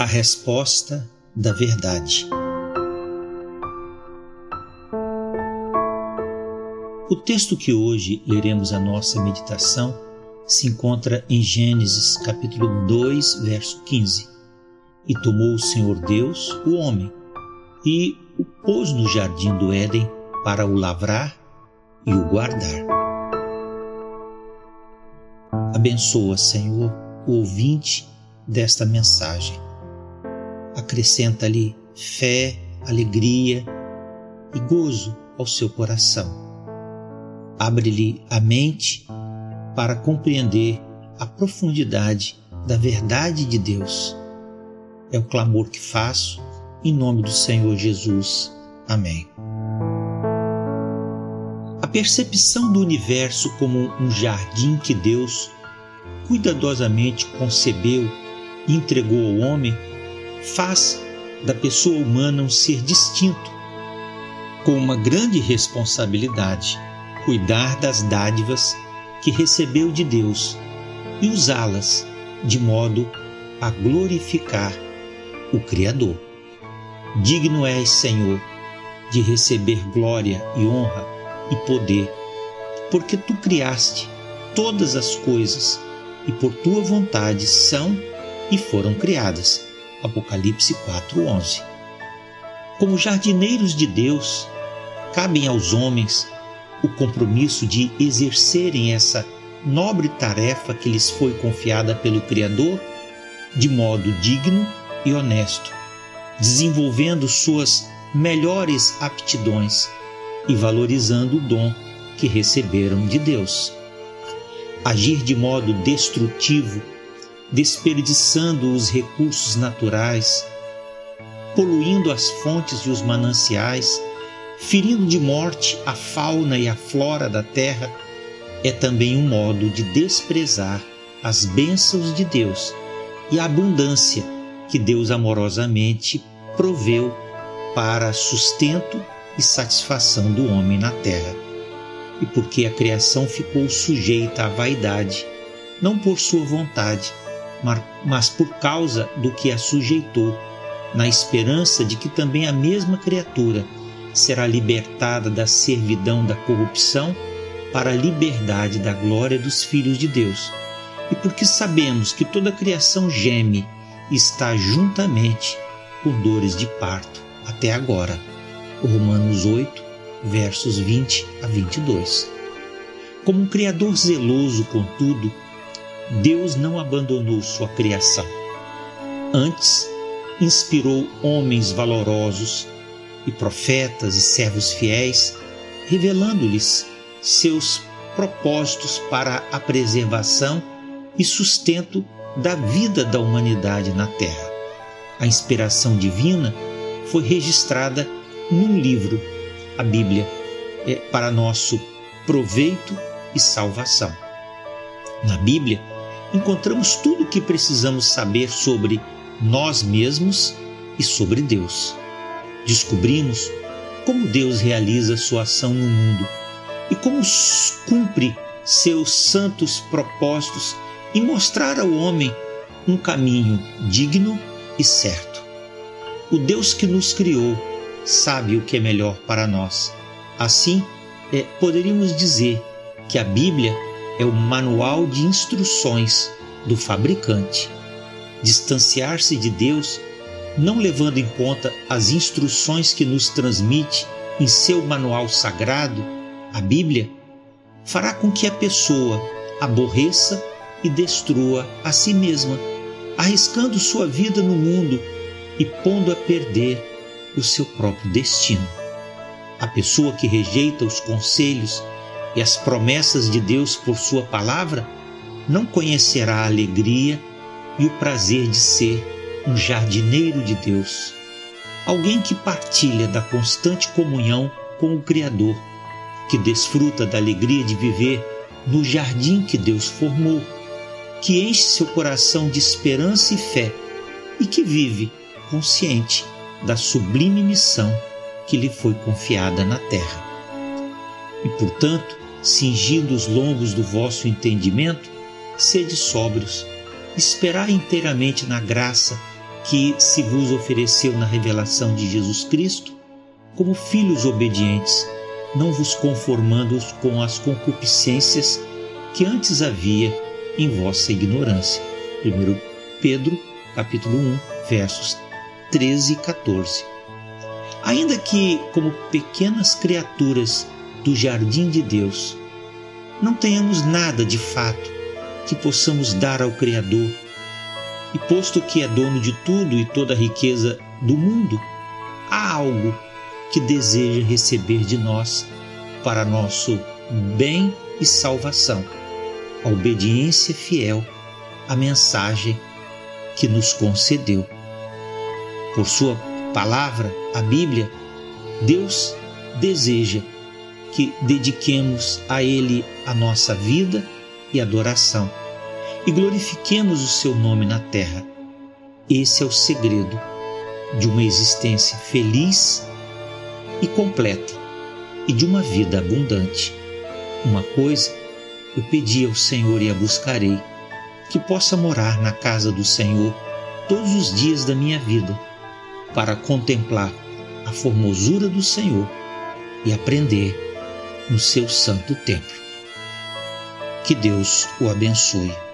A resposta da verdade. O texto que hoje leremos a nossa meditação se encontra em Gênesis capítulo 2, verso 15. E tomou o Senhor Deus o homem e o pôs no jardim do Éden para o lavrar e o guardar. Abençoa, Senhor, o ouvinte desta mensagem. Acrescenta-lhe fé, alegria e gozo ao seu coração abre-lhe a mente para compreender a profundidade da verdade de Deus. É o clamor que faço em nome do Senhor Jesus. Amém. A percepção do universo como um jardim que Deus cuidadosamente concebeu e entregou ao homem faz da pessoa humana um ser distinto, com uma grande responsabilidade cuidar das dádivas que recebeu de Deus e usá-las de modo a glorificar o Criador. Digno és, Senhor, de receber glória e honra e poder, porque tu criaste todas as coisas e por tua vontade são e foram criadas. Apocalipse 4:11. Como jardineiros de Deus, cabem aos homens o compromisso de exercerem essa nobre tarefa que lhes foi confiada pelo Criador de modo digno e honesto, desenvolvendo suas melhores aptidões e valorizando o dom que receberam de Deus. Agir de modo destrutivo, desperdiçando os recursos naturais, poluindo as fontes e os mananciais, ferindo de morte a fauna e a flora da terra, é também um modo de desprezar as bênçãos de Deus e a abundância que Deus amorosamente proveu para sustento e satisfação do homem na terra. E porque a criação ficou sujeita à vaidade, não por sua vontade, mas por causa do que a sujeitou, na esperança de que também a mesma criatura será libertada da servidão da corrupção para a liberdade da glória dos filhos de Deus. E porque sabemos que toda a criação geme e está juntamente por dores de parto até agora. Romanos 8, versos 20 a 22. Como um Criador zeloso, contudo, Deus não abandonou sua criação. Antes, inspirou homens valorosos e profetas e servos fiéis, revelando-lhes seus propósitos para a preservação e sustento da vida da humanidade na Terra. A inspiração divina foi registrada num livro, a Bíblia, é, para nosso proveito e salvação. Na Bíblia, encontramos tudo o que precisamos saber sobre nós mesmos e sobre Deus descobrimos como Deus realiza sua ação no mundo e como cumpre seus santos propósitos e mostrar ao homem um caminho digno e certo. O Deus que nos criou sabe o que é melhor para nós. Assim, é, poderíamos dizer que a Bíblia é o manual de instruções do fabricante. Distanciar-se de Deus não levando em conta as instruções que nos transmite em seu manual sagrado, a Bíblia, fará com que a pessoa aborreça e destrua a si mesma, arriscando sua vida no mundo e pondo a perder o seu próprio destino. A pessoa que rejeita os conselhos e as promessas de Deus por sua palavra não conhecerá a alegria e o prazer de ser um jardineiro de Deus, alguém que partilha da constante comunhão com o Criador, que desfruta da alegria de viver no jardim que Deus formou, que enche seu coração de esperança e fé e que vive consciente da sublime missão que lhe foi confiada na terra. E, portanto, cingindo os lombos do vosso entendimento, sede sóbrios, esperai inteiramente na graça que se vos ofereceu na revelação de Jesus Cristo, como filhos obedientes, não vos conformando com as concupiscências que antes havia em vossa ignorância. 1 Pedro, capítulo 1, versos 13 e 14. Ainda que, como pequenas criaturas do jardim de Deus, não tenhamos nada de fato que possamos dar ao Criador, e posto que é dono de tudo e toda a riqueza do mundo, há algo que deseja receber de nós para nosso bem e salvação, a obediência fiel à mensagem que nos concedeu. Por Sua palavra, a Bíblia, Deus deseja que dediquemos a Ele a nossa vida e adoração e glorifiquemos o Seu nome na terra. Esse é o segredo de uma existência feliz e completa e de uma vida abundante. Uma coisa eu pedi ao Senhor e a buscarei, que possa morar na casa do Senhor todos os dias da minha vida, para contemplar a formosura do Senhor e aprender no seu santo templo. Que Deus o abençoe.